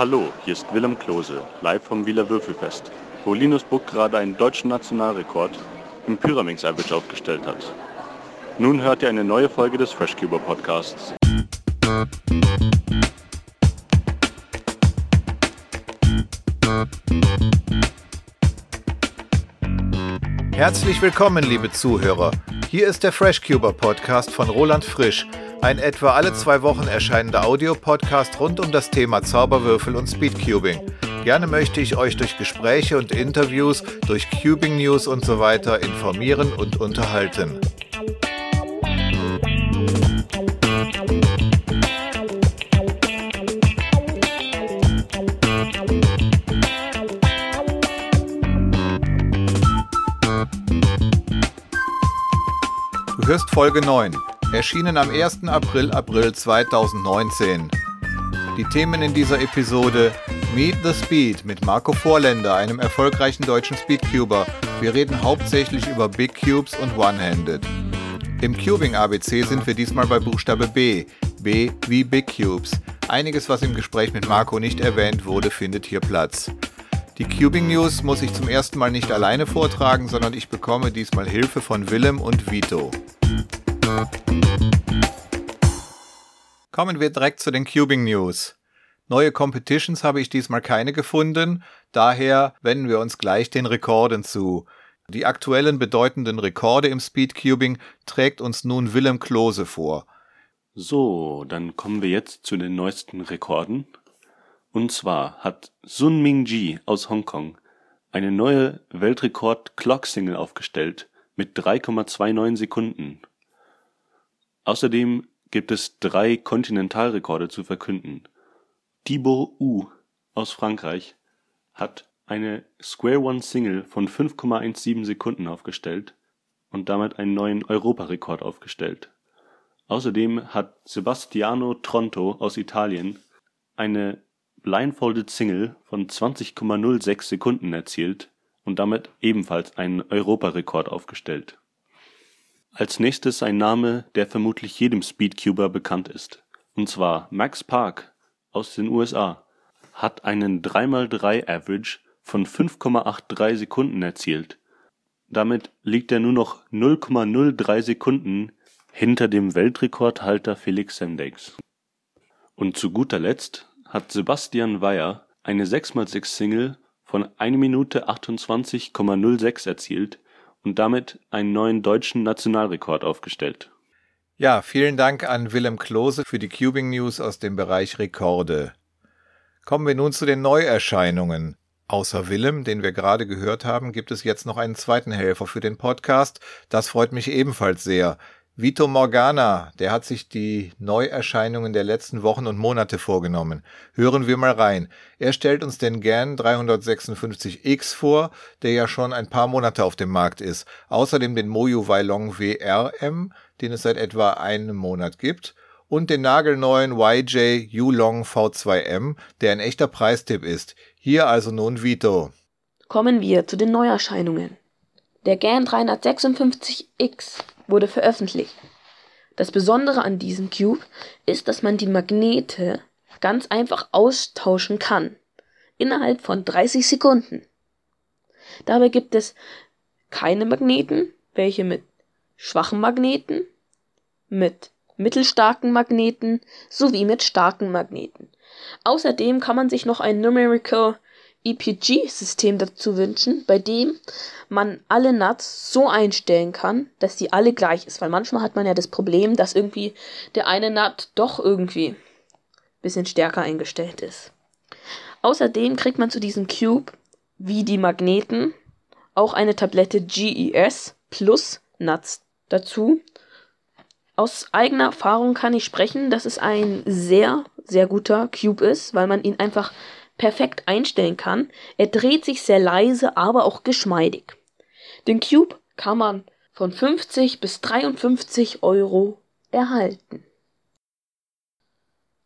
Hallo, hier ist Willem Klose, live vom Wieler Würfelfest, wo Linus Buck gerade einen deutschen Nationalrekord im Pyraminx Average aufgestellt hat. Nun hört ihr eine neue Folge des Freshcuber Podcasts. Herzlich willkommen, liebe Zuhörer. Hier ist der Freshcuber Podcast von Roland Frisch, ein etwa alle zwei Wochen erscheinender Audiopodcast rund um das Thema Zauberwürfel und Speedcubing. Gerne möchte ich euch durch Gespräche und Interviews, durch Cubing News und so weiter informieren und unterhalten. Du hörst Folge 9, erschienen am 1. April April 2019. Die Themen in dieser Episode Meet the Speed mit Marco Vorländer, einem erfolgreichen deutschen Speedcuber. Wir reden hauptsächlich über Big Cubes und One-Handed. Im Cubing ABC sind wir diesmal bei Buchstabe B. B wie Big Cubes. Einiges, was im Gespräch mit Marco nicht erwähnt wurde, findet hier Platz. Die Cubing News muss ich zum ersten Mal nicht alleine vortragen, sondern ich bekomme diesmal Hilfe von Willem und Vito. Kommen wir direkt zu den Cubing News. Neue Competitions habe ich diesmal keine gefunden, daher wenden wir uns gleich den Rekorden zu. Die aktuellen bedeutenden Rekorde im Speedcubing trägt uns nun Willem Klose vor. So, dann kommen wir jetzt zu den neuesten Rekorden. Und zwar hat Sun Ming Ji aus Hongkong eine neue Weltrekord-Clock-Single aufgestellt mit 3,29 Sekunden. Außerdem gibt es drei Kontinentalrekorde zu verkünden. Thibaut U aus Frankreich hat eine Square One Single von 5,17 Sekunden aufgestellt und damit einen neuen Europarekord aufgestellt. Außerdem hat Sebastiano Tronto aus Italien eine Blindfolded Single von 20,06 Sekunden erzielt und damit ebenfalls einen Europarekord aufgestellt. Als nächstes ein Name, der vermutlich jedem Speedcuber bekannt ist. Und zwar Max Park aus den USA hat einen 3x3 Average von 5,83 Sekunden erzielt. Damit liegt er nur noch 0,03 Sekunden hinter dem Weltrekordhalter Felix Semdex. Und zu guter Letzt hat Sebastian Weyer eine 6x6 Single von 1 Minute 28,06 erzielt und damit einen neuen deutschen Nationalrekord aufgestellt. Ja, vielen Dank an Willem Klose für die Cubing News aus dem Bereich Rekorde. Kommen wir nun zu den Neuerscheinungen. Außer Willem, den wir gerade gehört haben, gibt es jetzt noch einen zweiten Helfer für den Podcast. Das freut mich ebenfalls sehr. Vito Morgana, der hat sich die Neuerscheinungen der letzten Wochen und Monate vorgenommen. Hören wir mal rein. Er stellt uns den GAN 356X vor, der ja schon ein paar Monate auf dem Markt ist. Außerdem den Moyu Weilong WRM, den es seit etwa einem Monat gibt. Und den nagelneuen YJ Yulong V2M, der ein echter Preistipp ist. Hier also nun Vito. Kommen wir zu den Neuerscheinungen. Der GAN 356X wurde veröffentlicht. Das Besondere an diesem Cube ist, dass man die Magnete ganz einfach austauschen kann. Innerhalb von 30 Sekunden. Dabei gibt es keine Magneten, welche mit schwachen Magneten, mit mittelstarken Magneten sowie mit starken Magneten. Außerdem kann man sich noch ein Numerical EPG-System dazu wünschen, bei dem man alle Nuts so einstellen kann, dass die alle gleich ist. Weil manchmal hat man ja das Problem, dass irgendwie der eine Nut doch irgendwie ein bisschen stärker eingestellt ist. Außerdem kriegt man zu diesem Cube, wie die Magneten, auch eine Tablette GES plus Nuts dazu. Aus eigener Erfahrung kann ich sprechen, dass es ein sehr, sehr guter Cube ist, weil man ihn einfach perfekt einstellen kann. Er dreht sich sehr leise, aber auch geschmeidig. Den Cube kann man von 50 bis 53 Euro erhalten.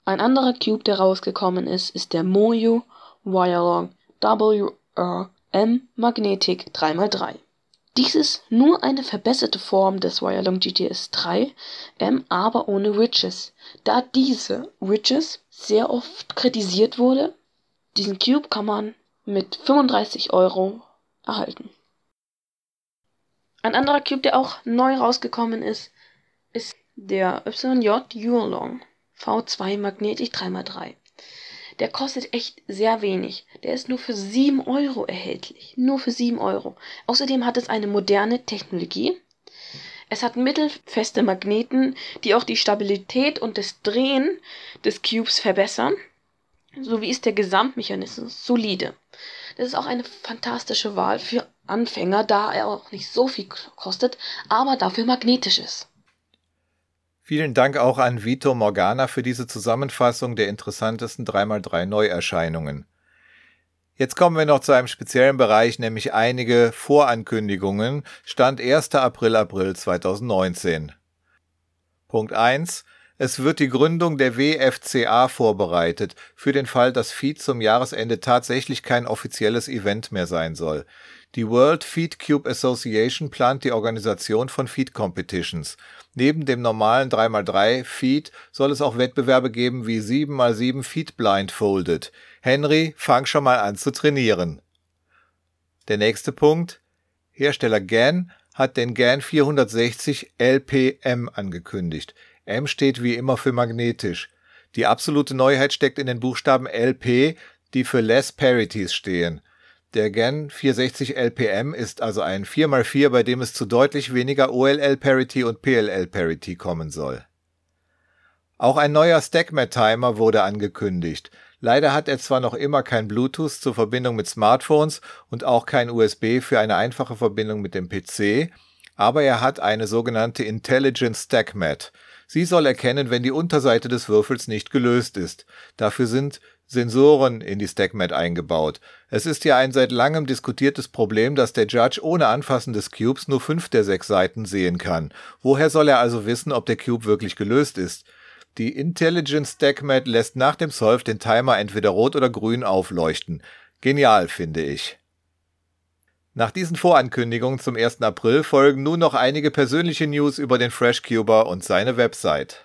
Ein anderer Cube, der rausgekommen ist, ist der Moyu Wirelong WRM Magnetic 3x3. Dies ist nur eine verbesserte Form des Wirelong GTS 3, M aber ohne Riches, da diese Riches sehr oft kritisiert wurde Diesen Cube kann man mit 35 Euro erhalten. Ein anderer Cube, der auch neu rausgekommen ist, ist der YJ Yulong V2 Magnetic 3x3. Der kostet echt sehr wenig. Der ist nur für 7 Euro erhältlich. Nur für 7 Euro. Außerdem hat es eine moderne Technologie. Es hat mittelfeste Magneten, die auch die Stabilität und das Drehen des Cubes verbessern. Sowie ist der Gesamtmechanismus solide. Das ist auch eine fantastische Wahl für Anfänger, da er auch nicht so viel kostet, aber dafür magnetisch ist. Vielen Dank auch an Vito Morgana für diese Zusammenfassung der interessantesten 3x3 Neuerscheinungen. Jetzt kommen wir noch zu einem speziellen Bereich, nämlich einige Vorankündigungen. Stand 1. April April 2019. Punkt 1. Es wird die Gründung der WFCA vorbereitet, für den Fall, dass Feed zum Jahresende tatsächlich kein offizielles Event mehr sein soll. Die World Feed Cube Association plant die Organisation von Feed Competitions. Neben dem normalen 3x3 Feed soll es auch Wettbewerbe geben wie 7x7 Feed Blindfolded. Henry, fang schon mal an zu trainieren. Der nächste Punkt. Hersteller GAN hat den GAN 460 LPM angekündigt. M steht wie immer für magnetisch. Die absolute Neuheit steckt in den Buchstaben LP, die für Less Parities stehen. Der GAN 460 LPM ist also ein 4x4, bei dem es zu deutlich weniger OLL-Parity und PLL-Parity kommen soll. Auch ein neuer StackMat-Timer wurde angekündigt. Leider hat er zwar noch immer kein Bluetooth zur Verbindung mit Smartphones und auch kein USB für eine einfache Verbindung mit dem PC, aber er hat eine sogenannte Intelligent StackMat. Sie soll erkennen, wenn die Unterseite des Würfels nicht gelöst ist. Dafür sind Sensoren in die StackMat eingebaut. Es ist ja ein seit langem diskutiertes Problem, dass der Judge ohne Anfassen des Cubes nur fünf der sechs Seiten sehen kann. Woher soll er also wissen, ob der Cube wirklich gelöst ist? Die Intelligent StackMat lässt nach dem Solve den Timer entweder rot oder grün aufleuchten. Genial, finde ich. Nach diesen Vorankündigungen zum 1. April folgen nun noch einige persönliche News über den FreshCuber und seine Website.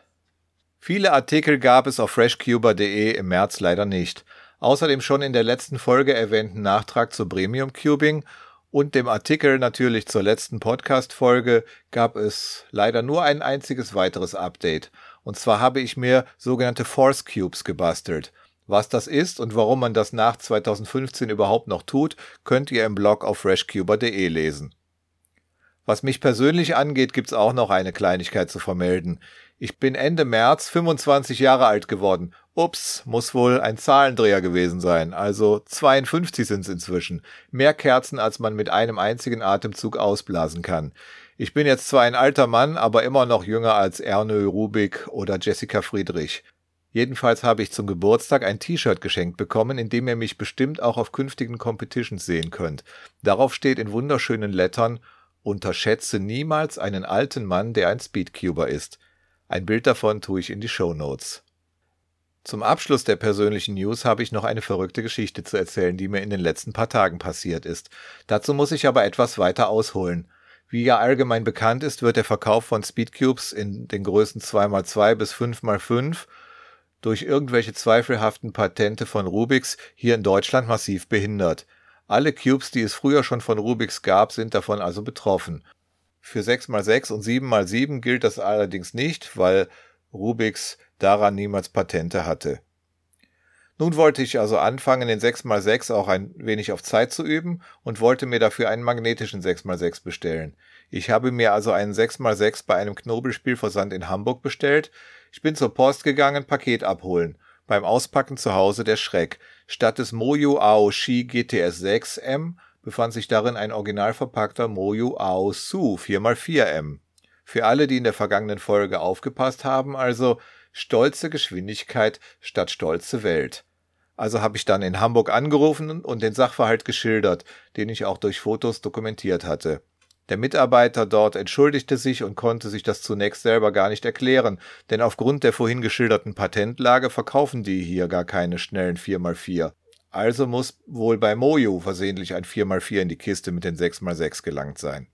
Viele Artikel gab es auf freshcuber.de im März leider nicht. Außerdem schon in der letzten Folge erwähnten Nachtrag zu Premium Cubing und dem Artikel natürlich zur letzten Podcast-Folge gab es leider nur ein einziges weiteres Update. Und zwar habe ich mir sogenannte Force Cubes gebastelt. Was das ist und warum man das nach 2015 überhaupt noch tut, könnt ihr im Blog auf freshcuber.de lesen. Was mich persönlich angeht, gibt's auch noch eine Kleinigkeit zu vermelden. Ich bin Ende März 25 Jahre alt geworden. Ups, muss wohl ein Zahlendreher gewesen sein. Also 52 sind's inzwischen. Mehr Kerzen, als man mit einem einzigen Atemzug ausblasen kann. Ich bin jetzt zwar ein alter Mann, aber immer noch jünger als Ernö Rubik oder Jessica Friedrich. Jedenfalls habe ich zum Geburtstag ein T-Shirt geschenkt bekommen, in dem ihr mich bestimmt auch auf künftigen Competitions sehen könnt. Darauf steht in wunderschönen Lettern Unterschätze niemals einen alten Mann, der ein Speedcuber ist. Ein Bild davon tue ich in die Show Notes. Zum Abschluss der persönlichen News habe ich noch eine verrückte Geschichte zu erzählen, die mir in den letzten paar Tagen passiert ist. Dazu muss ich aber etwas weiter ausholen. Wie ja allgemein bekannt ist, wird der Verkauf von Speedcubes in den Größen 2x2 bis 5x5 durch irgendwelche zweifelhaften Patente von Rubix hier in Deutschland massiv behindert. Alle Cubes, die es früher schon von Rubix gab, sind davon also betroffen. Für 6x6 und 7x7 gilt das allerdings nicht, weil Rubix daran niemals Patente hatte. Nun wollte ich also anfangen, den 6x6 auch ein wenig auf Zeit zu üben und wollte mir dafür einen magnetischen 6x6 bestellen. Ich habe mir also einen 6x6 bei einem Knobelspielversand in Hamburg bestellt. Ich bin zur Post gegangen, Paket abholen. Beim Auspacken zu Hause der Schreck. Statt des Moju Aoshi GTS 6 M befand sich darin ein original verpackter Moju Aosu 4x4M. Für alle, die in der vergangenen Folge aufgepasst haben, also stolze Geschwindigkeit statt stolze Welt. Also habe ich dann in Hamburg angerufen und den Sachverhalt geschildert, den ich auch durch Fotos dokumentiert hatte. Der Mitarbeiter dort entschuldigte sich und konnte sich das zunächst selber gar nicht erklären, denn aufgrund der vorhin geschilderten Patentlage verkaufen die hier gar keine schnellen 4x4. Also muss wohl bei Mojo versehentlich ein 4x4 in die Kiste mit den 6x6 gelangt sein.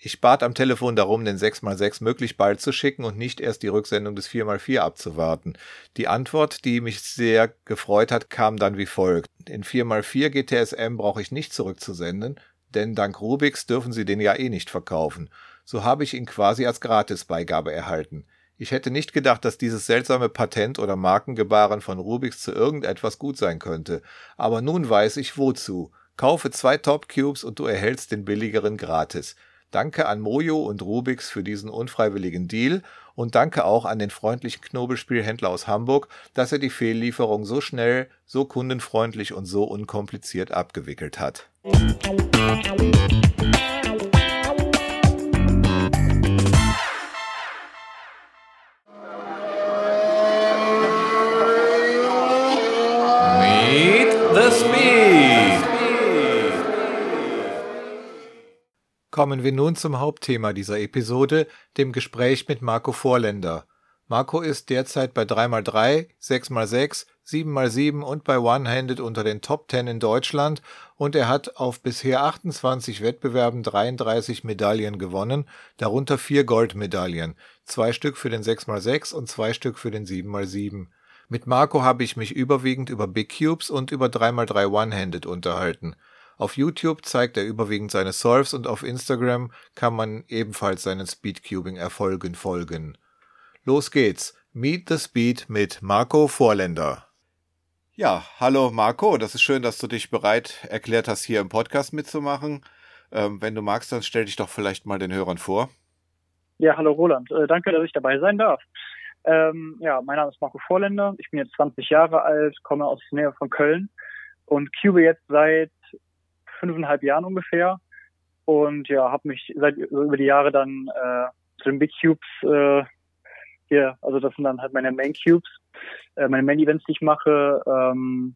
Ich bat am Telefon darum, den 6x6 möglichst bald zu schicken und nicht erst die Rücksendung des 4x4 abzuwarten. Die Antwort, die mich sehr gefreut hat, kam dann wie folgt. Den 4x4 GTSM brauche ich nicht zurückzusenden, denn dank Rubix dürfen sie den ja eh nicht verkaufen. So habe ich ihn quasi als Gratisbeigabe erhalten. Ich hätte nicht gedacht, dass dieses seltsame Patent oder Markengebaren von Rubix zu irgendetwas gut sein könnte. Aber nun weiß ich wozu. Kaufe zwei Top Cubes und du erhältst den billigeren gratis. Danke an Mojo und Rubix für diesen unfreiwilligen Deal und danke auch an den freundlichen Knobelspielhändler aus Hamburg, dass er die Fehllieferung so schnell, so kundenfreundlich und so unkompliziert abgewickelt hat. Meet Kommen wir nun zum Hauptthema dieser Episode, dem Gespräch mit Marco Vorländer. Marco ist derzeit bei 3x3, 6x6, 7x7 und bei One-Handed unter den Top 10 in Deutschland und er hat auf bisher 28 Wettbewerben 33 Medaillen gewonnen, darunter vier Goldmedaillen, zwei Stück für den 6x6 und zwei Stück für den 7x7. Mit Marco habe ich mich überwiegend über Big Cubes und über 3x3 One-Handed unterhalten. Auf YouTube zeigt er überwiegend seine Solves und auf Instagram kann man ebenfalls seinen Speedcubing-Erfolgen folgen. Los geht's. Meet the Speed mit Marco Vorländer. Ja, hallo Marco, das ist schön, dass du dich bereit erklärt hast, hier im Podcast mitzumachen. Ähm, wenn du magst, dann stell dich doch vielleicht mal den Hörern vor. Ja, hallo Roland. Äh, danke, dass ich dabei sein darf. Ähm, ja, mein Name ist Marco Vorländer. Ich bin jetzt 20 Jahre alt, komme aus der Nähe von Köln und cube jetzt seit fünfeinhalb Jahren ungefähr. Und ja, habe mich seit über die Jahre dann äh, zu den Big Cubes äh, hier, also das sind dann halt meine Main Cubes, äh, meine Main Events, die ich mache. Ähm,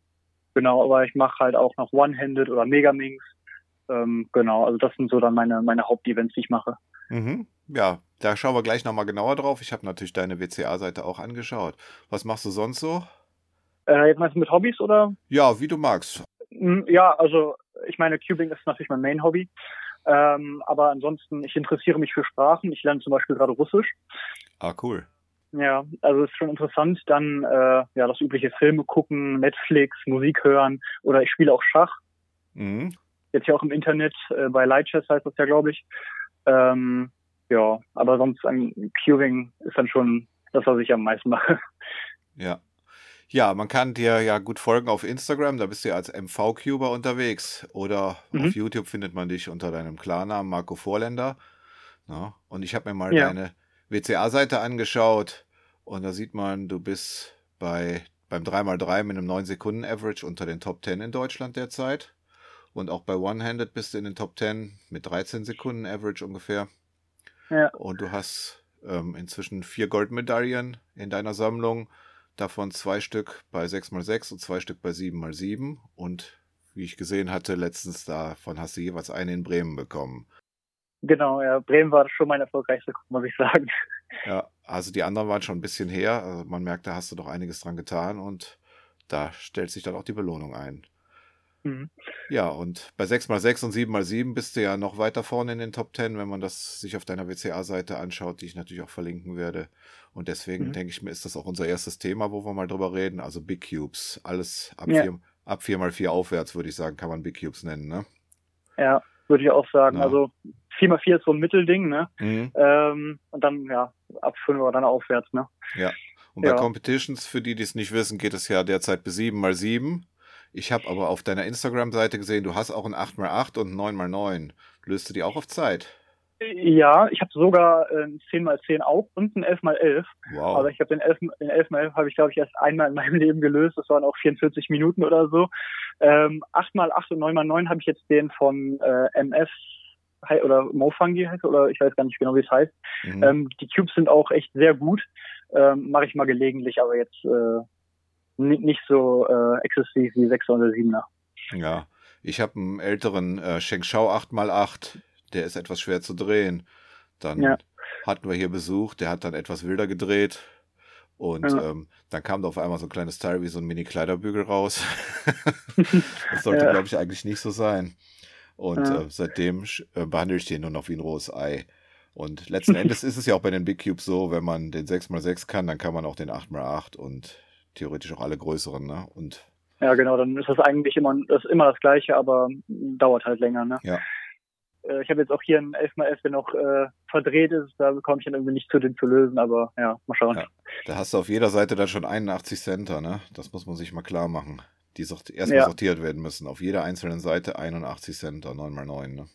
genau, aber ich mache halt auch noch One-Handed oder Megaminx. Ähm, genau, also das sind so dann meine meine Hauptevents, die ich mache. Mhm. Ja, da schauen wir gleich nochmal genauer drauf. Ich habe natürlich deine WCA-Seite auch angeschaut. Was machst du sonst so? Äh, jetzt meinst du mit Hobbys oder? Ja, wie du magst. Mm, Ja, also ich meine, Cubing ist natürlich mein Main-Hobby. Ähm, aber ansonsten, ich interessiere mich für Sprachen. Ich lerne zum Beispiel gerade Russisch. Ah, cool. Ja, also ist schon interessant. Dann äh, ja das übliche Filme gucken, Netflix, Musik hören oder ich spiele auch Schach. Mhm. Jetzt ja auch im Internet äh, bei Lightchess heißt das ja, glaube ich. Ähm, ja, aber sonst an Cubing ist dann schon das, was ich am meisten mache. Ja. Ja, man kann dir ja gut folgen auf Instagram, da bist du ja als MV-Cuber unterwegs. Oder Mhm. auf YouTube findet man dich unter deinem Klarnamen Marco Vorländer. Ja, und ich habe mir mal Ja. deine WCA-Seite angeschaut und da sieht man, du bist bei beim 3x3 mit einem 9 Sekunden Average unter den Top 10 in Deutschland derzeit. Und auch bei One-Handed bist du in den Top 10 mit 13 Sekunden Average ungefähr. Ja. Und du hast ähm, inzwischen vier Goldmedaillen in deiner Sammlung, davon zwei Stück bei 6x6 und zwei Stück bei 7x7. Und wie ich gesehen hatte, letztens davon hast du jeweils eine in Bremen bekommen. Genau, ja, Bremen war schon mein erfolgreichster, muss ich sagen. Ja, also die anderen waren schon ein bisschen her. Also man merkt, da hast du doch einiges dran getan und da stellt sich dann auch die Belohnung ein. Mhm. Ja, und bei 6x6 und 7x7 bist du ja noch weiter vorne in den Top 10, wenn man das sich auf deiner WCA-Seite anschaut, die ich natürlich auch verlinken werde. Und deswegen Mhm. denke ich mir, ist das auch unser erstes Thema, wo wir mal drüber reden. Also Big Cubes. Alles ab, Ja. 4, ab 4x4 aufwärts, würde ich sagen, kann man Big Cubes nennen, ne? Ja, würde ich auch sagen. Ja. Also 4x4 ist so ein Mittelding, ne? Mhm. Ähm, und dann, ja, ab 5 oder dann aufwärts, ne? Und bei Ja. Competitions, für die, die es nicht wissen, geht es ja derzeit bis 7x7. Ich habe aber auf deiner Instagram-Seite gesehen, du hast auch ein 8x8 und ein 9x9. Löst du die auch auf Zeit? Ja, ich habe sogar äh, ein 10x10 auch und ein 11x11. Wow. Aber ich habe den 11, den 11x11 habe ich, glaube ich, erst einmal in meinem Leben gelöst. Das waren auch 44 Minuten oder so. Ähm, 8x8 und 9x9 habe ich jetzt den von äh, MF hei- oder Mofungi heißt oder ich weiß gar nicht genau, wie es heißt. Mhm. Ähm, die Cubes sind auch echt sehr gut. Ähm, Mache ich mal gelegentlich, aber jetzt äh, nicht so äh, exzessiv wie 6er oder 7er. Ja, ich habe einen älteren äh, Shengshao 8x8, der ist etwas schwer zu drehen. Dann Ja. hatten wir hier Besuch, der hat dann etwas wilder gedreht. Und Ja. ähm, dann kam da auf einmal so ein kleines Teil wie so ein Mini-Kleiderbügel raus. das sollte, Ja. glaube ich, eigentlich nicht so sein. Und äh, seitdem äh, behandle ich den nur noch wie ein rohes Ei. Und letzten Endes ist es ja auch bei den Big Cubes so, wenn man den 6x6 kann, dann kann man auch den 8x8 und theoretisch auch alle größeren, ne? Und Ja, genau, dann ist das eigentlich immer, das immer das Gleiche, aber dauert halt länger, ne? Ja. Äh, Ich habe jetzt auch hier einen 11x11, der noch äh, verdreht ist, da bekomme ich dann irgendwie nicht zu, den zu lösen, aber ja, mal schauen. Ja. da hast du auf jeder Seite dann schon 81 Center, ne? Das muss man sich mal klar machen. Die sort erstmal Ja. sortiert werden müssen. Auf jeder einzelnen Seite 81 Center, 9x9, ne?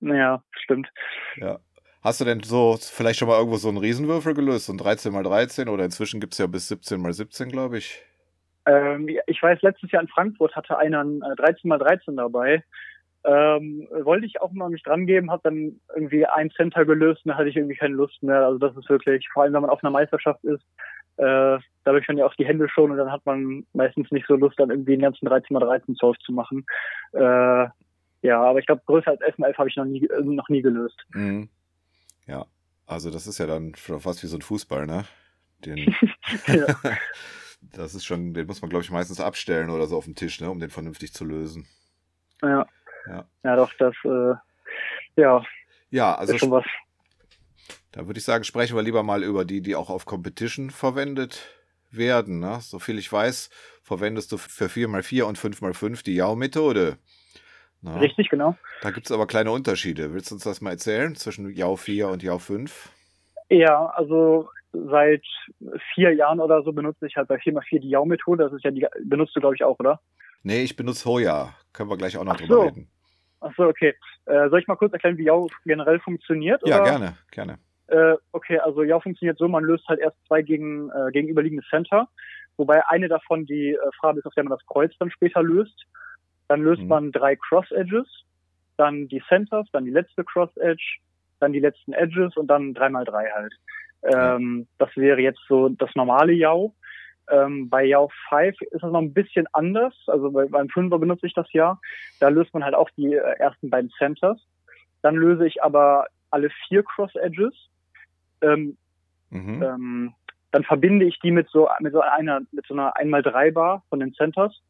Naja, stimmt. Ja. Hast du denn so vielleicht schon mal irgendwo so einen Riesenwürfel gelöst? So ein 13x13 oder inzwischen gibt's ja bis 17x17, glaube ich. Ähm, ich weiß, letztes Jahr in Frankfurt hatte einer ein äh, 13x13 dabei. Ähm, wollte ich auch mal mich dran geben, habe dann irgendwie ein Center gelöst und da hatte ich irgendwie keine Lust mehr. Also das ist wirklich, vor allem wenn man auf einer Meisterschaft ist, äh, dadurch werden ja auch die Hände schon und dann hat man meistens nicht so Lust, dann irgendwie den ganzen 13x13 Solve zu machen. Äh, ja, aber ich glaube, größer als 11x11 habe ich noch nie, noch nie gelöst. Mhm. Ja. Also das ist ja dann fast wie so ein Fußball, ne? Den, Ja. das ist schon, den muss man, glaube ich, meistens abstellen oder so auf dem Tisch, ne, um den vernünftig zu lösen. Ja. Ja. Ja, doch, das, äh, ja, Ja, also ist schon was. Da würde ich sagen, sprechen wir lieber mal über die, die auch auf Competition verwendet werden. Ne? So viel ich weiß, verwendest du für 4x4 und 5x5 die Yao-Methode. Ne? Richtig, genau. Da gibt es aber kleine Unterschiede. Willst du uns das mal erzählen zwischen Yao 4 und Yao 5? Ja, also seit vier Jahren oder so benutze ich halt bei 4x4 die Yao-Methode. Das ist ja die, benutzt du, glaube ich, auch, oder? Nee, ich benutze Hoya. Können wir gleich auch noch Ach drüber so. reden. Ach so, okay. Äh, soll ich mal kurz erklären, wie Yao generell funktioniert? Ja, oder? gerne, gerne. Äh, okay, also Yao funktioniert so, man löst halt erst zwei gegen, äh, gegenüberliegende Center, wobei eine davon die äh, Farbe ist, auf der man das Kreuz dann später löst. Dann löst Mhm. man drei Cross-Edges, dann die Centers, dann die letzte Cross-Edge, dann die letzten Edges und dann dreimal drei halt. Ähm, Das wäre jetzt so das normale Yao. Ähm, bei Yao 5 ist das noch ein bisschen anders. Also bei, beim 5er benutze ich das ja. Da löst man halt auch die äh, ersten beiden Centers. Dann löse ich aber alle vier Cross-Edges. Ähm, Mhm. ähm, dann verbinde ich die mit so mit so einer mit so einer 1x3 Bar von den Centers,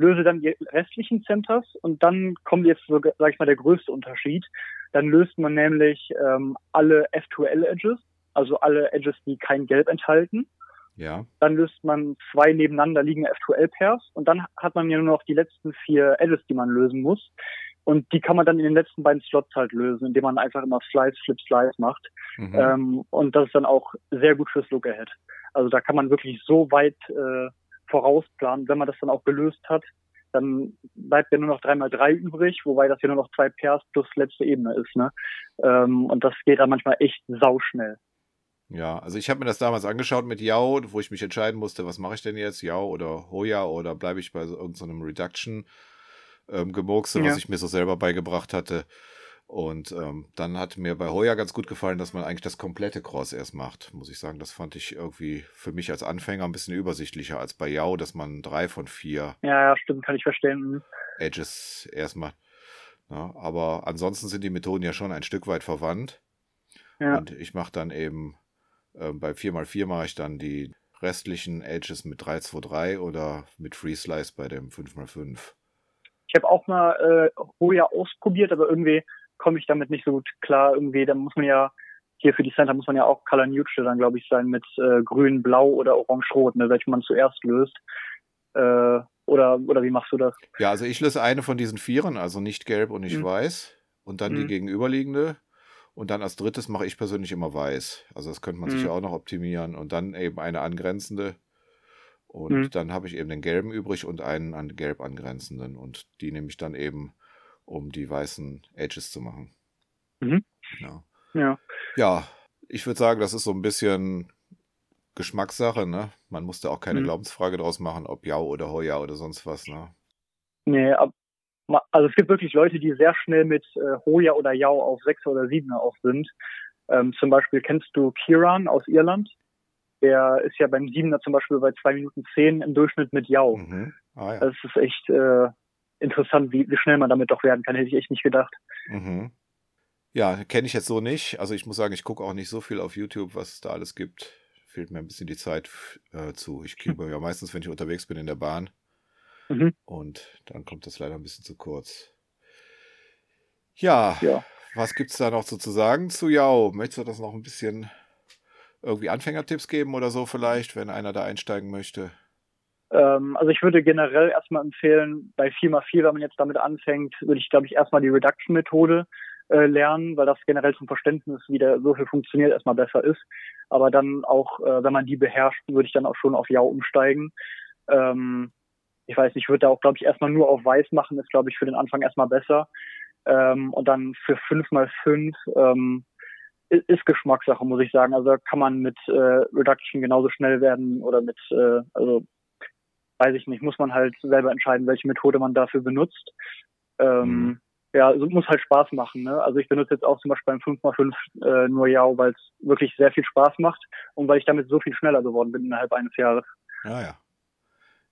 löse dann die restlichen Centers und dann kommt jetzt so, sag ich mal, der größte Unterschied. Dann löst man nämlich ähm, alle F2L Edges, also alle Edges, die kein Gelb enthalten. Ja. Dann löst man zwei nebeneinander liegende F2L Pairs und dann hat man ja nur noch die letzten vier Edges, die man lösen muss. Und die kann man dann in den letzten beiden Slots halt lösen, indem man einfach immer Slice, Flip, Slice macht. Mhm. Ähm, und das ist dann auch sehr gut fürs Look Ahead. Also da kann man wirklich so weit äh, vorausplanen. Wenn man das dann auch gelöst hat, dann bleibt ja nur noch 3x3 übrig, wobei das ja nur noch zwei Pairs plus letzte Ebene ist. Ne? Ähm, und das geht dann manchmal echt sauschnell. Ja, also ich habe mir das damals angeschaut mit Yao, wo ich mich entscheiden musste, was mache ich denn jetzt, Yao oder Hoya oder bleibe ich bei so irgendeinem Reduction ähm, Gemurkse, Ja. was ich mir so selber beigebracht hatte. Und ähm, dann hat mir bei Hoya ganz gut gefallen, dass man eigentlich das komplette Cross erst macht, muss ich sagen. Das fand ich irgendwie für mich als Anfänger ein bisschen übersichtlicher als bei Yao, dass man drei von vier Ja, ja, stimmt, kann ich verstehen. Mhm. Edges erst macht. Ja, aber ansonsten sind die Methoden ja schon ein Stück weit verwandt. Ja. Und ich mache dann eben, ähm, bei 4x4 mache ich dann die restlichen Edges mit 323 oder mit Free Slice bei dem 5x5. Ich habe auch mal äh, Hoya ausprobiert, aber irgendwie komme ich damit nicht so gut klar. Irgendwie, da muss man ja, hier für die Center muss man ja auch Color Neutral dann, glaube ich, sein mit äh, grün, blau oder orange-rot, ne, welche man zuerst löst. Äh, oder, oder wie machst du das? Ja, also ich löse eine von diesen Vieren, also nicht gelb und nicht Mhm. weiß. Und dann die Mhm. gegenüberliegende. Und dann als drittes mache ich persönlich immer weiß. Also das könnte man sich Mhm. ja auch noch optimieren. Und dann eben eine angrenzende. Und Mhm. dann habe ich eben den gelben übrig und einen an gelb angrenzenden. Und die nehme ich dann eben, um die weißen Edges zu machen. Mhm. Ja. Ja. ja, ich würde sagen, das ist so ein bisschen Geschmackssache. Ne? Man muss da auch keine Mhm. Glaubensfrage draus machen, ob Yao oder Hoya oder sonst was. Ne? Nee, ab, also es gibt wirklich Leute, die sehr schnell mit äh, Hoya oder Yao auf 6 oder 7 auch sind. Ähm, zum Beispiel kennst du Kiran aus Irland? Der ist ja beim 7er zum Beispiel bei 2 Minuten 10 im Durchschnitt mit Yao. Mhm. Ah, ja. Das ist echt äh, interessant, wie, wie schnell man damit doch werden kann, hätte ich echt nicht gedacht. Mhm. Ja, kenne ich jetzt so nicht. Also ich muss sagen, ich gucke auch nicht so viel auf YouTube, was es da alles gibt. Fehlt mir ein bisschen die Zeit äh, zu. Ich cube ja meistens, wenn ich unterwegs bin in der Bahn. Mhm. Und dann kommt das leider ein bisschen zu kurz. Ja, ja. was gibt's da noch so zu sagen zu Yao? Möchtest du das noch ein bisschen irgendwie Anfängertipps geben oder so vielleicht, wenn einer da einsteigen möchte? Ähm, also ich würde generell erstmal empfehlen, bei 4x4, wenn man jetzt damit anfängt, würde ich, glaube ich, erstmal die Reduction-Methode äh, lernen, weil das generell zum Verständnis, wie der viel funktioniert, erstmal besser ist. Aber dann auch, äh, wenn man die beherrscht, würde ich dann auch schon auf Yao umsteigen. Ähm, ich weiß nicht, ich würde da auch, glaube ich, erstmal nur auf Weiß machen, ist, glaube ich, für den Anfang erstmal besser. Ähm, und dann für 5x5 ähm, ist Geschmackssache, muss ich sagen. Also kann man mit äh, Reduction genauso schnell werden oder mit, äh, also weiß ich nicht, muss man halt selber entscheiden, welche Methode man dafür benutzt. Ähm, mhm. Ja, also muss halt Spaß machen. Ne? Also ich benutze jetzt auch zum Beispiel beim 5x5 äh, nur Yao, weil es wirklich sehr viel Spaß macht und weil ich damit so viel schneller geworden bin innerhalb eines Jahres. Ja, ja.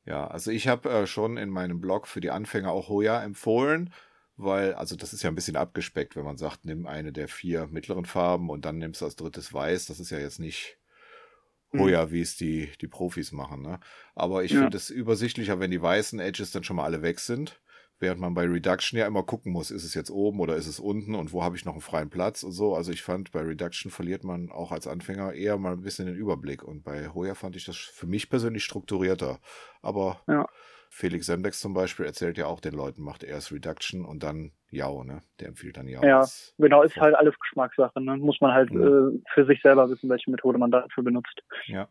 Ja, also ich habe äh, schon in meinem Blog für die Anfänger auch Hoya empfohlen, weil, also das ist ja ein bisschen abgespeckt, wenn man sagt, nimm eine der vier mittleren Farben und dann nimmst du als drittes Weiß. Das ist ja jetzt nicht hm. Hoya, mhm. wie es die, die Profis machen. Ne? Aber ich ja. finde es übersichtlicher, wenn die weißen Edges dann schon mal alle weg sind. Während man bei Reduction ja immer gucken muss, ist es jetzt oben oder ist es unten und wo habe ich noch einen freien Platz und so. Also ich fand, bei Reduction verliert man auch als Anfänger eher mal ein bisschen den Überblick. Und bei Hoya fand ich das für mich persönlich strukturierter. Aber ja. Felix Sembex zum Beispiel erzählt ja auch den Leuten, macht erst Reduction und dann Yao, ne? Der empfiehlt dann Yao. Ja, genau, ist halt alles Geschmackssache. Ne? Muss man halt ja. äh, für sich selber wissen, welche Methode man dafür benutzt. Ja.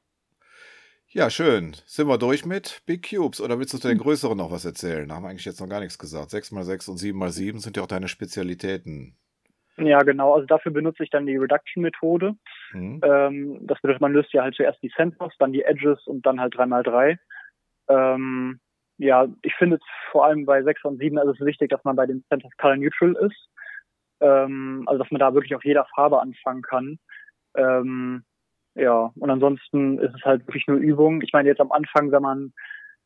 Ja, schön. Sind wir durch mit Big Cubes oder willst du zu den größeren noch was erzählen? Da haben wir eigentlich jetzt noch gar nichts gesagt. 6x6 und 7x7 sind ja auch deine Spezialitäten. Ja, genau. Also dafür benutze ich dann die Reduction-Methode. Mhm. Ähm, das bedeutet, man löst ja halt zuerst die Centers, dann die Edges und dann halt 3x3. Ähm, ja, ich finde vor allem bei 6 und 7 ist es wichtig, dass man bei den Centers color neutral ist. Ähm, also dass man da wirklich auf jeder Farbe anfangen kann. Ähm, ja, und ansonsten ist es halt wirklich nur Übung. Ich meine, jetzt am Anfang, wenn man,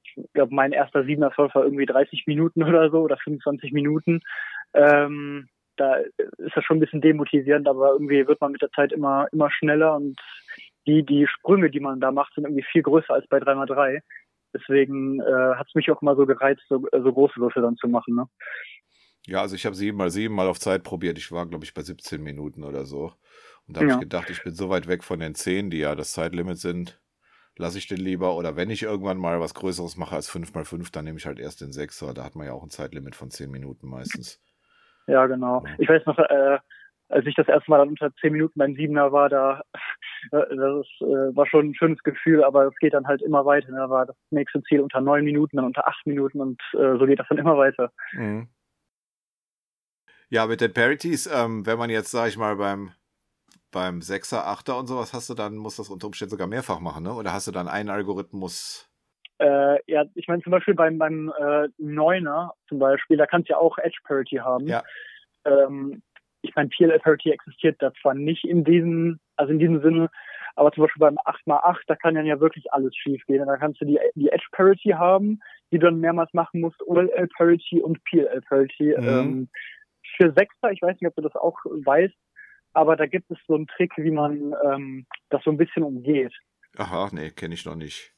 ich glaube, mein erster Siebener Surf war irgendwie 30 Minuten oder so oder 25 Minuten. Ähm, da ist das schon ein bisschen demotivierend, aber irgendwie wird man mit der Zeit immer, immer schneller und die, die Sprünge, die man da macht, sind irgendwie viel größer als bei 3x3. Deswegen äh, hat es mich auch immer so gereizt, so, so große Würfel dann zu machen. Ne? Ja, also ich habe sieben mal sieben mal auf Zeit probiert. Ich war, glaube ich, bei 17 Minuten oder so. Und da habe ja. ich gedacht, ich bin so weit weg von den 10, die ja das Zeitlimit sind, lasse ich den lieber. Oder wenn ich irgendwann mal was Größeres mache als 5x5, dann nehme ich halt erst den 6er. Da hat man ja auch ein Zeitlimit von 10 Minuten meistens. Ja, genau. Ich weiß noch, äh, als ich das erste Mal dann unter 10 Minuten beim Siebener war, da das ist, äh, war schon ein schönes Gefühl, aber es geht dann halt immer weiter. Da war das nächste Ziel unter 9 Minuten, dann unter 8 Minuten und äh, so geht das dann immer weiter. Mhm. Ja, mit den Parities, ähm, wenn man jetzt, sag ich mal, beim beim Sechser, Achter und sowas hast du dann, muss das unter Umständen sogar mehrfach machen, ne? Oder hast du dann einen Algorithmus? Äh, ja, ich meine zum Beispiel beim, beim äh, Neuner zum Beispiel, da kannst du ja auch Edge Parity haben. Ja. Ähm, ich meine, PLL Parity existiert da zwar nicht in diesem, also in diesem Sinne, aber zum Beispiel beim 8x8, da kann dann ja wirklich alles schief gehen. Da kannst du die, die Edge Parity haben, die du dann mehrmals machen musst, OLL Parity und PLL Parity. Mhm. Ähm, für Sechser, ich weiß nicht, ob du das auch weißt, aber da gibt es so einen Trick, wie man ähm, das so ein bisschen umgeht. Aha, nee, kenne ich noch nicht.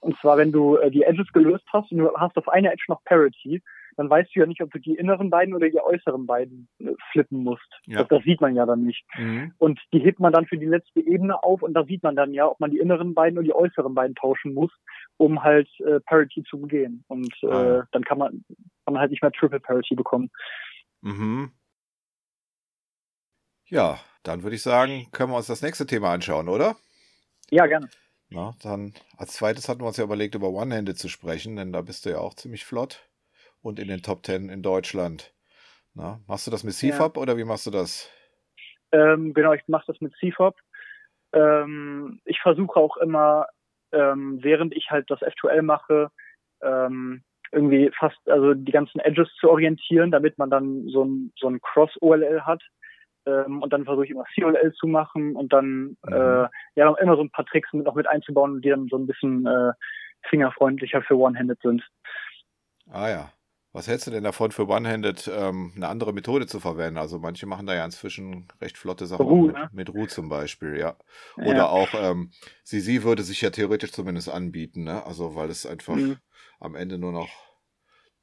Und zwar, wenn du äh, die Edges gelöst hast und du hast auf einer Edge noch Parity, dann weißt du ja nicht, ob du die inneren beiden oder die äußeren beiden äh, flippen musst. Ja. Das, das, sieht man ja dann nicht. Mhm. Und die hebt man dann für die letzte Ebene auf und da sieht man dann ja, ob man die inneren beiden oder die äußeren beiden tauschen muss, um halt äh, Parity zu begehen. Und äh, ah. dann kann man, kann man halt nicht mehr Triple Parity bekommen. Mhm. Ja, dann würde ich sagen, können wir uns das nächste Thema anschauen, oder? Ja, gerne. Na, dann als zweites hatten wir uns ja überlegt, über One-Handed zu sprechen, denn da bist du ja auch ziemlich flott und in den Top Ten in Deutschland. Na, machst du das mit CFOP ja. oder wie machst du das? Ähm, genau, ich mache das mit CFOP. Ähm, ich versuche auch immer, ähm, während ich halt das F2L mache, ähm, irgendwie fast also die ganzen Edges zu orientieren, damit man dann so ein, so ein Cross-OLL hat. Ähm, und dann versuche ich immer COLL zu machen und dann mhm. äh, ja immer so ein paar Tricks mit, noch mit einzubauen, die dann so ein bisschen äh, fingerfreundlicher für One-Handed sind. Ah ja. Was hältst du denn davon für One-Handed ähm, eine andere Methode zu verwenden? Also manche machen da ja inzwischen recht flotte Sachen Ruh, mit, ne? mit Ruh zum Beispiel, ja. Oder ja. auch ähm, Sisi würde sich ja theoretisch zumindest anbieten, ne? Also weil es einfach mhm. am Ende nur noch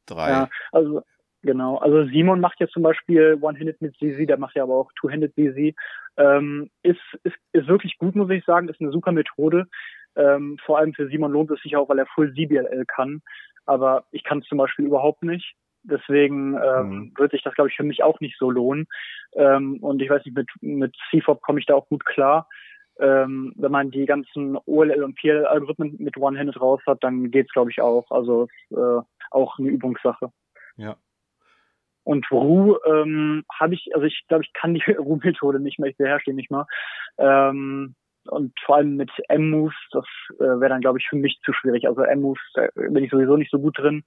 drei. Ja, also Genau, also Simon macht ja zum Beispiel One-Handed mit ZZ, der macht ja aber auch Two-Handed ZZ. Ähm, ist, ist, ist wirklich gut, muss ich sagen, ist eine super Methode. Ähm, vor allem für Simon lohnt es sich auch, weil er Full CBLL kann. Aber ich kann es zum Beispiel überhaupt nicht. Deswegen ähm, mhm. wird sich das, glaube ich, für mich auch nicht so lohnen. Ähm, und ich weiß nicht, mit, mit CFOP komme ich da auch gut klar. Ähm, wenn man die ganzen OLL und PLL-Algorithmen mit One-Handed raus hat, dann geht's, glaube ich, auch. Also ist äh, auch eine Übungssache. Ja. Und Ru ähm, habe ich, also ich glaube, ich kann die Ru-Methode nicht mehr, ich beherrsche die nicht mal. Ähm, und vor allem mit M-Moves, das äh, wäre dann, glaube ich, für mich zu schwierig. Also M-Moves, da bin ich sowieso nicht so gut drin.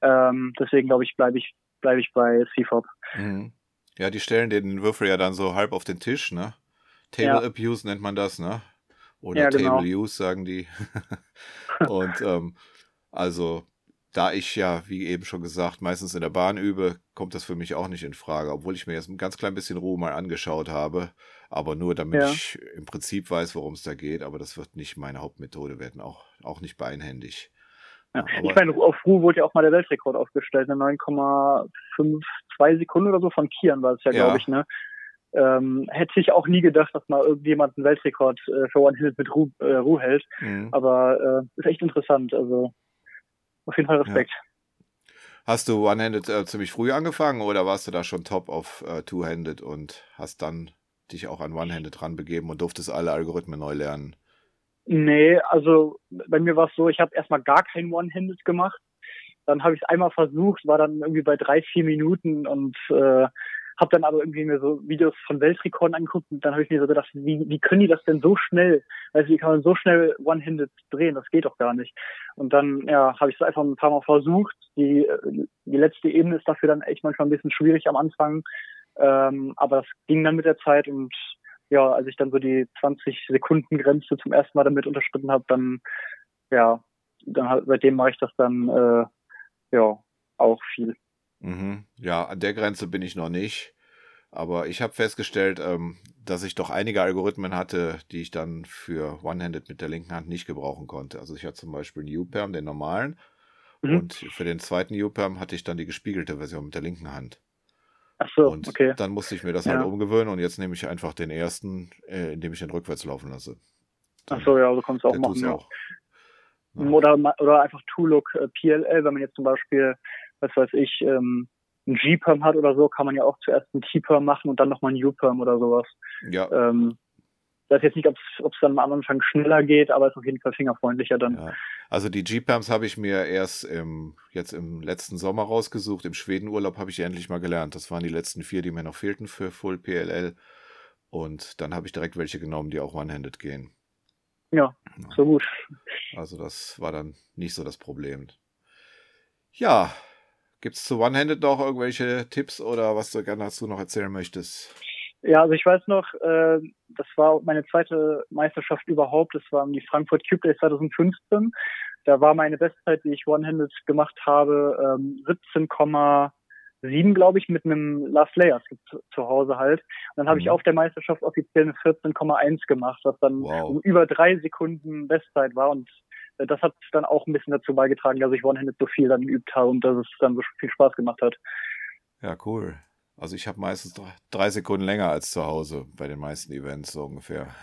Ähm, deswegen, glaube ich, bleibe ich, bleibe ich bei CFOP. Mhm. Ja, die stellen den Würfel ja dann so halb auf den Tisch, ne? Table ja. Abuse nennt man das, ne? Oder ja, genau. Table Use, sagen die. und ähm, also da ich ja, wie eben schon gesagt, meistens in der Bahn übe, kommt das für mich auch nicht in Frage, obwohl ich mir jetzt ein ganz klein bisschen Ruhe mal angeschaut habe, aber nur damit ja. ich im Prinzip weiß, worum es da geht, aber das wird nicht meine Hauptmethode werden, auch, auch nicht beinhändig. Ja. ich meine, auf Ruhe wurde ja auch mal der Weltrekord aufgestellt, eine 9,52 Sekunden oder so von Kian war es ja, ja. glaube ich, ne? Ähm, hätte ich auch nie gedacht, dass mal irgendjemand einen Weltrekord äh, für One-Handed mit Ruhe, äh, Ruhe hält. Mhm. Aber äh, ist echt interessant. Also auf jeden Fall Respekt. Ja. Hast du One-Handed äh, ziemlich früh angefangen oder warst du da schon top auf äh, Two-Handed und hast dann dich auch an One-Handed ranbegeben und durftest alle Algorithmen neu lernen? Nee, also bei mir war es so, ich habe erstmal gar kein One-Handed gemacht. Dann habe ich es einmal versucht, war dann irgendwie bei drei, vier Minuten und äh, habe dann aber irgendwie mir so Videos von Weltrekorden angeguckt und dann habe ich mir so gedacht, wie, wie können die das denn so schnell? Also wie kann man so schnell One-Handed drehen? Das geht doch gar nicht. Und dann ja, habe ich es einfach ein paar Mal versucht. Die, die letzte Ebene ist dafür dann echt manchmal ein bisschen schwierig am Anfang. Ähm, aber das ging dann mit der Zeit und ja, als ich dann so die 20 Sekunden Grenze zum ersten Mal damit unterschritten habe, dann ja, dann halt, seitdem mache ich das dann äh, ja auch viel. Mhm. Ja, an der Grenze bin ich noch nicht. Aber ich habe festgestellt, ähm, dass ich doch einige Algorithmen hatte, die ich dann für One-Handed mit der linken Hand nicht gebrauchen konnte. Also ich hatte zum Beispiel einen U-Perm, den normalen. Mhm. Und für den zweiten U-Perm hatte ich dann die gespiegelte Version mit der linken Hand. Ach so, und okay. dann musste ich mir das halt ja. halt umgewöhnen und jetzt nehme ich einfach den ersten, äh, indem ich den rückwärts laufen lasse. Dann, Ach so, ja, so kannst du auch machen. Ja. Auch. Ja. Oder, oder einfach Two-Look äh, PLL, wenn man jetzt zum Beispiel was weiß ich, ähm, ein G-Perm hat oder so, kann man ja auch zuerst ein T-Perm machen und dann nochmal ein U-Perm oder sowas. Ja. Ähm, ich weiß jetzt nicht, ob es dann am Anfang schneller geht, aber es ist auf jeden Fall fingerfreundlicher dann. Ja. Also die G-Perms habe ich mir erst im, jetzt im letzten Sommer rausgesucht. Im Schwedenurlaub habe ich endlich mal gelernt. Das waren die letzten vier, die mir noch fehlten für Full PLL. Und dann habe ich direkt welche genommen, die auch One-Handed gehen. Ja, so gut. Also das war dann nicht so das Problem. Ja, Gibt es zu One-Handed noch irgendwelche Tipps oder was du gerne dazu noch erzählen möchtest? Ja, also ich weiß noch, äh, das war meine zweite Meisterschaft überhaupt. Das war die Frankfurt Cube Day 2015. Da war meine Bestzeit, die ich One-Handed gemacht habe, ähm, 17,7, glaube ich, mit einem Last Layers zu, zu Hause halt. Und dann habe mhm. ich auf der Meisterschaft offiziell eine 14,1 gemacht, was dann wow. um über drei Sekunden Bestzeit war. Und das hat dann auch ein bisschen dazu beigetragen, dass ich One-Handed so viel dann geübt habe und dass es dann so viel Spaß gemacht hat. Ja, cool. Also ich habe meistens drei Sekunden länger als zu Hause bei den meisten Events so ungefähr.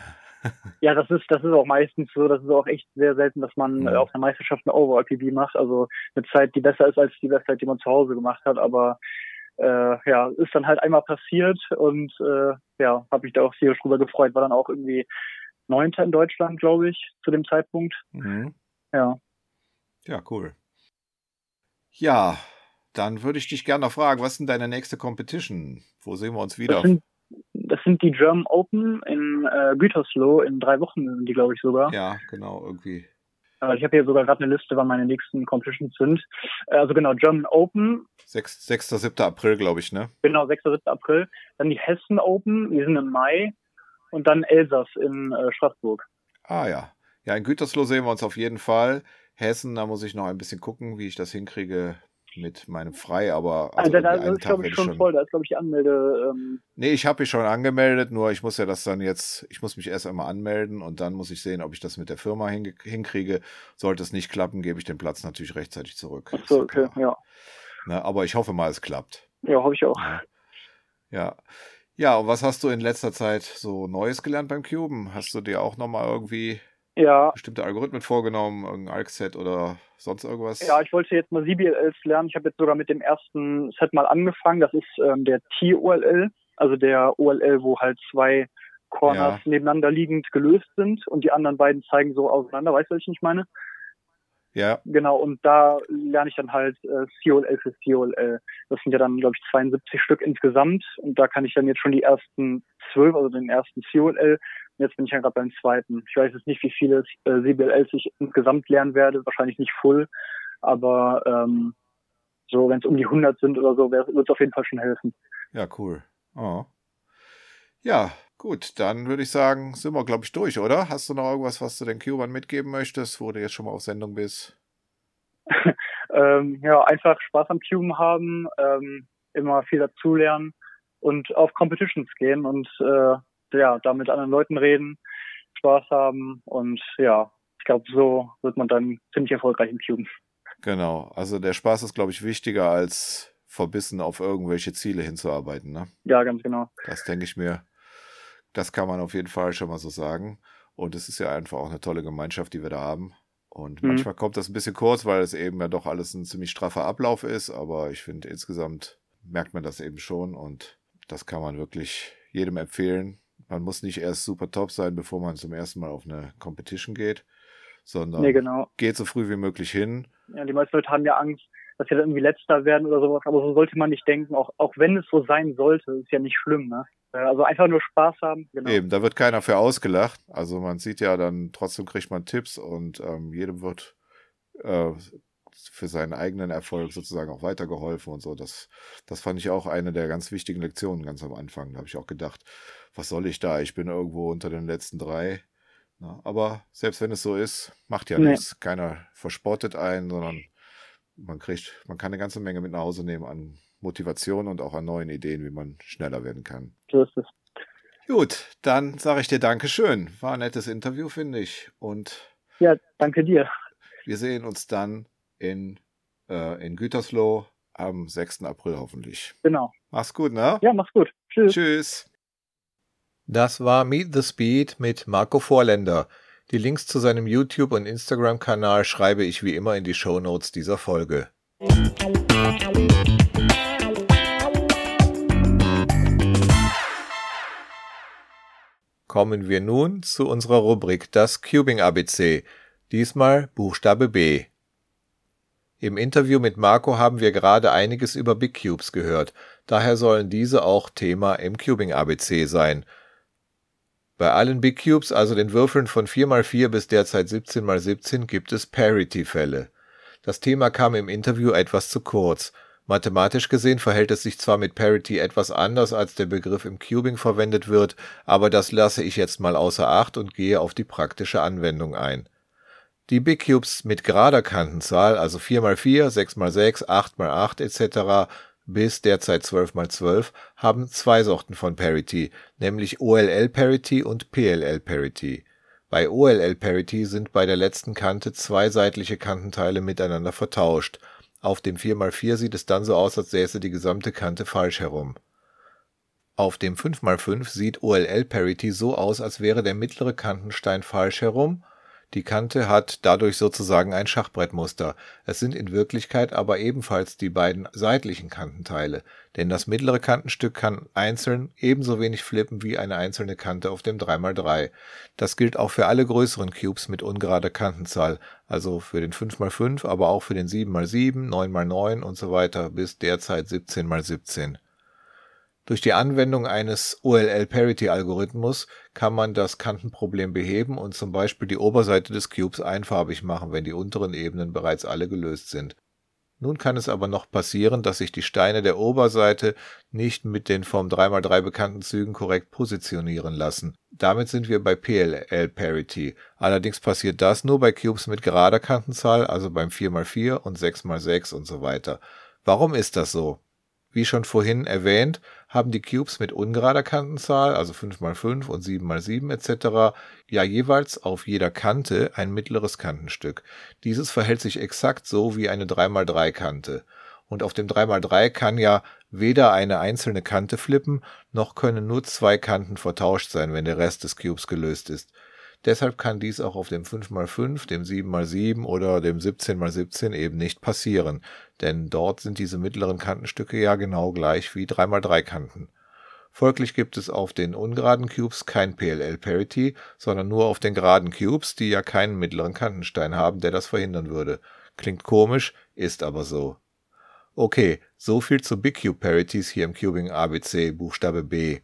Ja, das ist das ist auch meistens so. Das ist auch echt sehr selten, dass man mhm. auf der Meisterschaft eine Overall-PB macht. Also eine Zeit, die besser ist als die Bestzeit, die man zu Hause gemacht hat. Aber äh, ja, ist dann halt einmal passiert und äh, ja, habe mich da auch sehr drüber gefreut. War dann auch irgendwie Neunter in Deutschland, glaube ich, zu dem Zeitpunkt. Mhm. Ja. Ja, cool. Ja, dann würde ich dich gerne noch fragen, was ist denn deine nächste Competition? Wo sehen wir uns wieder? Das sind, das sind die German Open in äh, Gütersloh. In drei Wochen sind die, glaube ich, sogar. Ja, genau, irgendwie. ich habe hier sogar gerade eine Liste, wann meine nächsten Competitions sind. Äh, also genau, German Open. 6. 6. 7. April, glaube ich, ne? Genau, 6. 7. April. Dann die Hessen Open, die sind im Mai. Und dann Elsass in äh, Straßburg. Ah ja. Ja, in Gütersloh sehen wir uns auf jeden Fall. Hessen, da muss ich noch ein bisschen gucken, wie ich das hinkriege mit meinem Frei, aber. Also, also da ist, glaube ich, schon, schon voll, da ist, glaube ich, Anmelde. Ähm nee, ich habe mich schon angemeldet, nur ich muss ja das dann jetzt, ich muss mich erst einmal anmelden und dann muss ich sehen, ob ich das mit der Firma hinkriege. Sollte es nicht klappen, gebe ich den Platz natürlich rechtzeitig zurück. Ach so, okay, ja. Ne? Aber ich hoffe mal, es klappt. Ja, hoffe ich auch. Ja. ja. Ja, und was hast du in letzter Zeit so Neues gelernt beim Cuben? Hast du dir auch nochmal irgendwie ja. bestimmte Algorithmen vorgenommen, irgendein ArcSet oder sonst irgendwas? Ja, ich wollte jetzt mal CBLLs lernen. Ich habe jetzt sogar mit dem ersten Set mal angefangen. Das ist ähm, der T-OLL, also der OLL, wo halt zwei Corners ja. nebeneinander liegend gelöst sind und die anderen beiden zeigen so auseinander. Weißt du, was ich meine? Ja. Genau, und da lerne ich dann halt äh, COLL für COLL. Das sind ja dann, glaube ich, 72 Stück insgesamt. Und da kann ich dann jetzt schon die ersten zwölf, also den ersten COLL. Und jetzt bin ich ja gerade beim zweiten. Ich weiß jetzt nicht, wie viele äh, CBLLs ich insgesamt lernen werde. Wahrscheinlich nicht full. Aber ähm, so, wenn es um die 100 sind oder so, wird es auf jeden Fall schon helfen. Ja, cool. Oh. Ja, Gut, dann würde ich sagen, sind wir, glaube ich, durch, oder? Hast du noch irgendwas, was du den Cubern mitgeben möchtest, wo du jetzt schon mal auf Sendung bist? ähm, ja, einfach Spaß am Cuben haben, ähm, immer viel dazulernen und auf Competitions gehen und äh, ja, da mit anderen Leuten reden, Spaß haben und ja, ich glaube, so wird man dann ziemlich erfolgreich im Cuben. Genau, also der Spaß ist, glaube ich, wichtiger als verbissen auf irgendwelche Ziele hinzuarbeiten, ne? Ja, ganz genau. Das denke ich mir. Das kann man auf jeden Fall schon mal so sagen. Und es ist ja einfach auch eine tolle Gemeinschaft, die wir da haben. Und mhm. manchmal kommt das ein bisschen kurz, weil es eben ja doch alles ein ziemlich straffer Ablauf ist. Aber ich finde, insgesamt merkt man das eben schon. Und das kann man wirklich jedem empfehlen. Man muss nicht erst super top sein, bevor man zum ersten Mal auf eine Competition geht, sondern nee, genau. geht so früh wie möglich hin. Ja, die meisten Leute haben ja Angst, dass sie dann irgendwie letzter werden oder sowas. Aber so sollte man nicht denken. Auch, auch wenn es so sein sollte, ist ja nicht schlimm. Ne? Also einfach nur Spaß haben. Genau. Eben, da wird keiner für ausgelacht. Also man sieht ja dann, trotzdem kriegt man Tipps und ähm, jedem wird äh, für seinen eigenen Erfolg sozusagen auch weitergeholfen und so. Das, das fand ich auch eine der ganz wichtigen Lektionen ganz am Anfang. Da habe ich auch gedacht, was soll ich da? Ich bin irgendwo unter den letzten drei. Na, aber selbst wenn es so ist, macht ja nee. nichts. Keiner verspottet einen, sondern man kriegt, man kann eine ganze Menge mit nach Hause nehmen an Motivation und auch an neuen Ideen, wie man schneller werden kann. So ist es. Gut, dann sage ich dir Dankeschön. War ein nettes Interview, finde ich. Und ja, danke dir. Wir sehen uns dann in, äh, in Gütersloh am 6. April hoffentlich. Genau. Mach's gut, ne? Ja, mach's gut. Tschüss. Tschüss. Das war Meet the Speed mit Marco Vorländer. Die Links zu seinem YouTube- und Instagram-Kanal schreibe ich wie immer in die Show Notes dieser Folge. Kommen wir nun zu unserer Rubrik Das Cubing ABC, diesmal Buchstabe B. Im Interview mit Marco haben wir gerade einiges über Big Cubes gehört, daher sollen diese auch Thema im Cubing ABC sein. Bei allen Big Cubes, also den Würfeln von 4x4 bis derzeit 17x17, gibt es Parity-Fälle. Das Thema kam im Interview etwas zu kurz, Mathematisch gesehen verhält es sich zwar mit Parity etwas anders, als der Begriff im Cubing verwendet wird, aber das lasse ich jetzt mal außer Acht und gehe auf die praktische Anwendung ein. Die Big Cubes mit gerader Kantenzahl, also 4x4, 6x6, 8x8 etc. bis derzeit 12x12, haben zwei Sorten von Parity, nämlich OLL-Parity und PLL-Parity. Bei OLL-Parity sind bei der letzten Kante zwei seitliche Kantenteile miteinander vertauscht – auf dem 4x4 sieht es dann so aus, als säße die gesamte Kante falsch herum. Auf dem 5x5 sieht OLL-Parity so aus, als wäre der mittlere Kantenstein falsch herum die Kante hat dadurch sozusagen ein Schachbrettmuster. Es sind in Wirklichkeit aber ebenfalls die beiden seitlichen Kantenteile, denn das mittlere Kantenstück kann einzeln ebenso wenig flippen wie eine einzelne Kante auf dem 3x3. Das gilt auch für alle größeren Cubes mit ungerader Kantenzahl, also für den 5x5, aber auch für den 7x7, 9x9 und so weiter bis derzeit 17x17. Durch die Anwendung eines OLL-Parity-Algorithmus kann man das Kantenproblem beheben und zum Beispiel die Oberseite des Cubes einfarbig machen, wenn die unteren Ebenen bereits alle gelöst sind. Nun kann es aber noch passieren, dass sich die Steine der Oberseite nicht mit den vom 3x3 bekannten Zügen korrekt positionieren lassen. Damit sind wir bei PLL Parity. Allerdings passiert das nur bei Cubes mit gerader Kantenzahl, also beim 4x4 und 6x6 und so weiter. Warum ist das so? Wie schon vorhin erwähnt, haben die Cubes mit ungerader Kantenzahl, also 5x5 und 7x7 etc., ja jeweils auf jeder Kante ein mittleres Kantenstück. Dieses verhält sich exakt so wie eine 3x3 Kante. Und auf dem 3x3 kann ja weder eine einzelne Kante flippen, noch können nur zwei Kanten vertauscht sein, wenn der Rest des Cubes gelöst ist. Deshalb kann dies auch auf dem 5x5, dem 7x7 oder dem 17x17 eben nicht passieren, denn dort sind diese mittleren Kantenstücke ja genau gleich wie 3x3 Kanten. Folglich gibt es auf den ungeraden Cubes kein PLL-Parity, sondern nur auf den geraden Cubes, die ja keinen mittleren Kantenstein haben, der das verhindern würde. Klingt komisch, ist aber so. Okay, so viel zu Big Cube Parities hier im Cubing ABC Buchstabe B.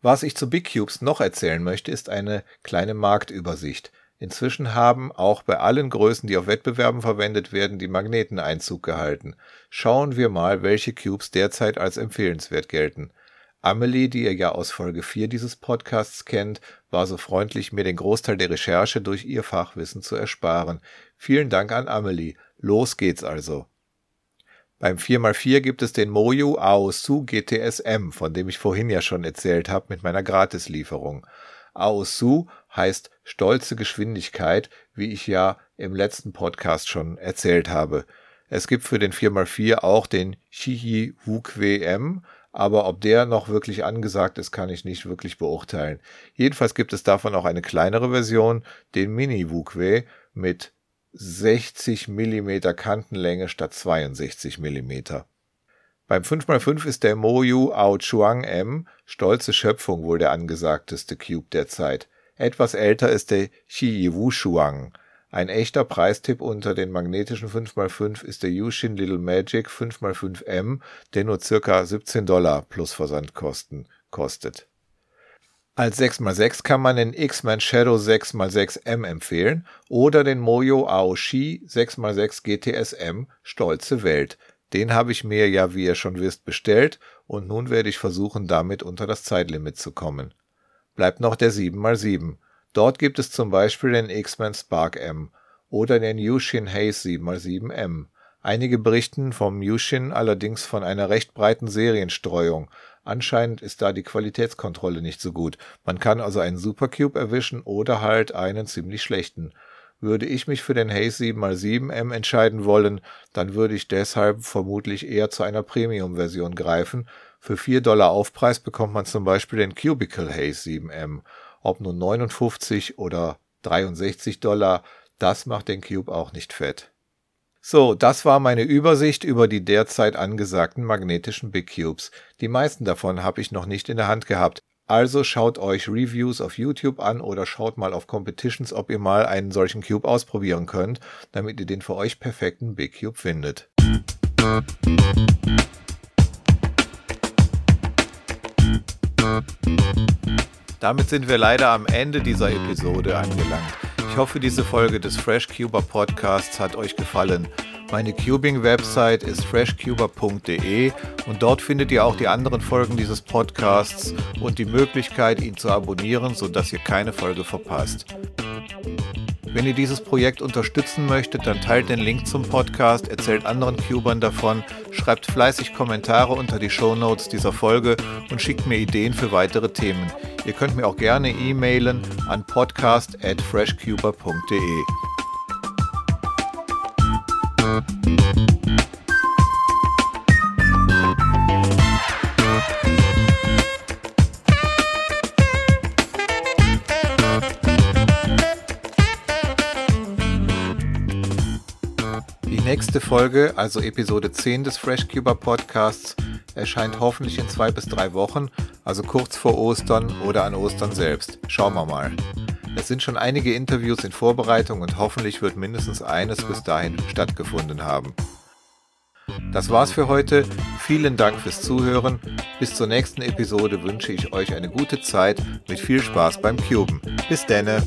Was ich zu Big Cubes noch erzählen möchte, ist eine kleine Marktübersicht. Inzwischen haben auch bei allen Größen, die auf Wettbewerben verwendet werden, die Magneten Einzug gehalten. Schauen wir mal, welche Cubes derzeit als empfehlenswert gelten. Amelie, die ihr ja aus Folge 4 dieses Podcasts kennt, war so freundlich, mir den Großteil der Recherche durch ihr Fachwissen zu ersparen. Vielen Dank an Amelie. Los geht's also. Beim 4x4 gibt es den Moju Aosu GTSM, von dem ich vorhin ja schon erzählt habe mit meiner Gratislieferung. Aosu heißt stolze Geschwindigkeit, wie ich ja im letzten Podcast schon erzählt habe. Es gibt für den 4x4 auch den Shihi Wukwe M, aber ob der noch wirklich angesagt ist, kann ich nicht wirklich beurteilen. Jedenfalls gibt es davon auch eine kleinere Version, den Mini Wukwe mit 60 mm Kantenlänge statt 62 mm. Beim 5x5 ist der Moyu Ao Chuang M, stolze Schöpfung, wohl der angesagteste Cube der Zeit. Etwas älter ist der Shi Wu Shuang. Ein echter Preistipp unter den magnetischen 5x5 ist der Yushin Little Magic 5x5M, der nur circa 17 Dollar plus Versandkosten kostet. Als 6x6 kann man den X-Man Shadow 6x6M empfehlen oder den Moyo Aoshi 6x6 GTSM Stolze Welt. Den habe ich mir ja, wie ihr schon wisst, bestellt und nun werde ich versuchen, damit unter das Zeitlimit zu kommen. Bleibt noch der 7x7. Dort gibt es zum Beispiel den X-Men Spark M oder den Yushin Haze 7x7M. Einige berichten vom Yushin allerdings von einer recht breiten Serienstreuung. Anscheinend ist da die Qualitätskontrolle nicht so gut. Man kann also einen Supercube erwischen oder halt einen ziemlich schlechten. Würde ich mich für den Haze 7x7M entscheiden wollen, dann würde ich deshalb vermutlich eher zu einer Premium-Version greifen. Für 4 Dollar Aufpreis bekommt man zum Beispiel den Cubicle Haze 7M ob nun 59 oder 63 Dollar, das macht den Cube auch nicht fett. So, das war meine Übersicht über die derzeit angesagten magnetischen Big Cubes. Die meisten davon habe ich noch nicht in der Hand gehabt. Also schaut euch Reviews auf YouTube an oder schaut mal auf Competitions, ob ihr mal einen solchen Cube ausprobieren könnt, damit ihr den für euch perfekten Big Cube findet. Damit sind wir leider am Ende dieser Episode angelangt. Ich hoffe, diese Folge des FreshCuber Podcasts hat euch gefallen. Meine Cubing-Website ist freshcuber.de und dort findet ihr auch die anderen Folgen dieses Podcasts und die Möglichkeit, ihn zu abonnieren, sodass ihr keine Folge verpasst. Wenn ihr dieses Projekt unterstützen möchtet, dann teilt den Link zum Podcast, erzählt anderen Cubern davon, schreibt fleißig Kommentare unter die Show Notes dieser Folge und schickt mir Ideen für weitere Themen. Ihr könnt mir auch gerne e-mailen an podcast@freshcuber.de. nächste Folge, also Episode 10 des FreshCuber Podcasts, erscheint hoffentlich in zwei bis drei Wochen, also kurz vor Ostern oder an Ostern selbst. Schauen wir mal. Es sind schon einige Interviews in Vorbereitung und hoffentlich wird mindestens eines bis dahin stattgefunden haben. Das war's für heute. Vielen Dank fürs Zuhören. Bis zur nächsten Episode wünsche ich euch eine gute Zeit mit viel Spaß beim Cuben. Bis denne!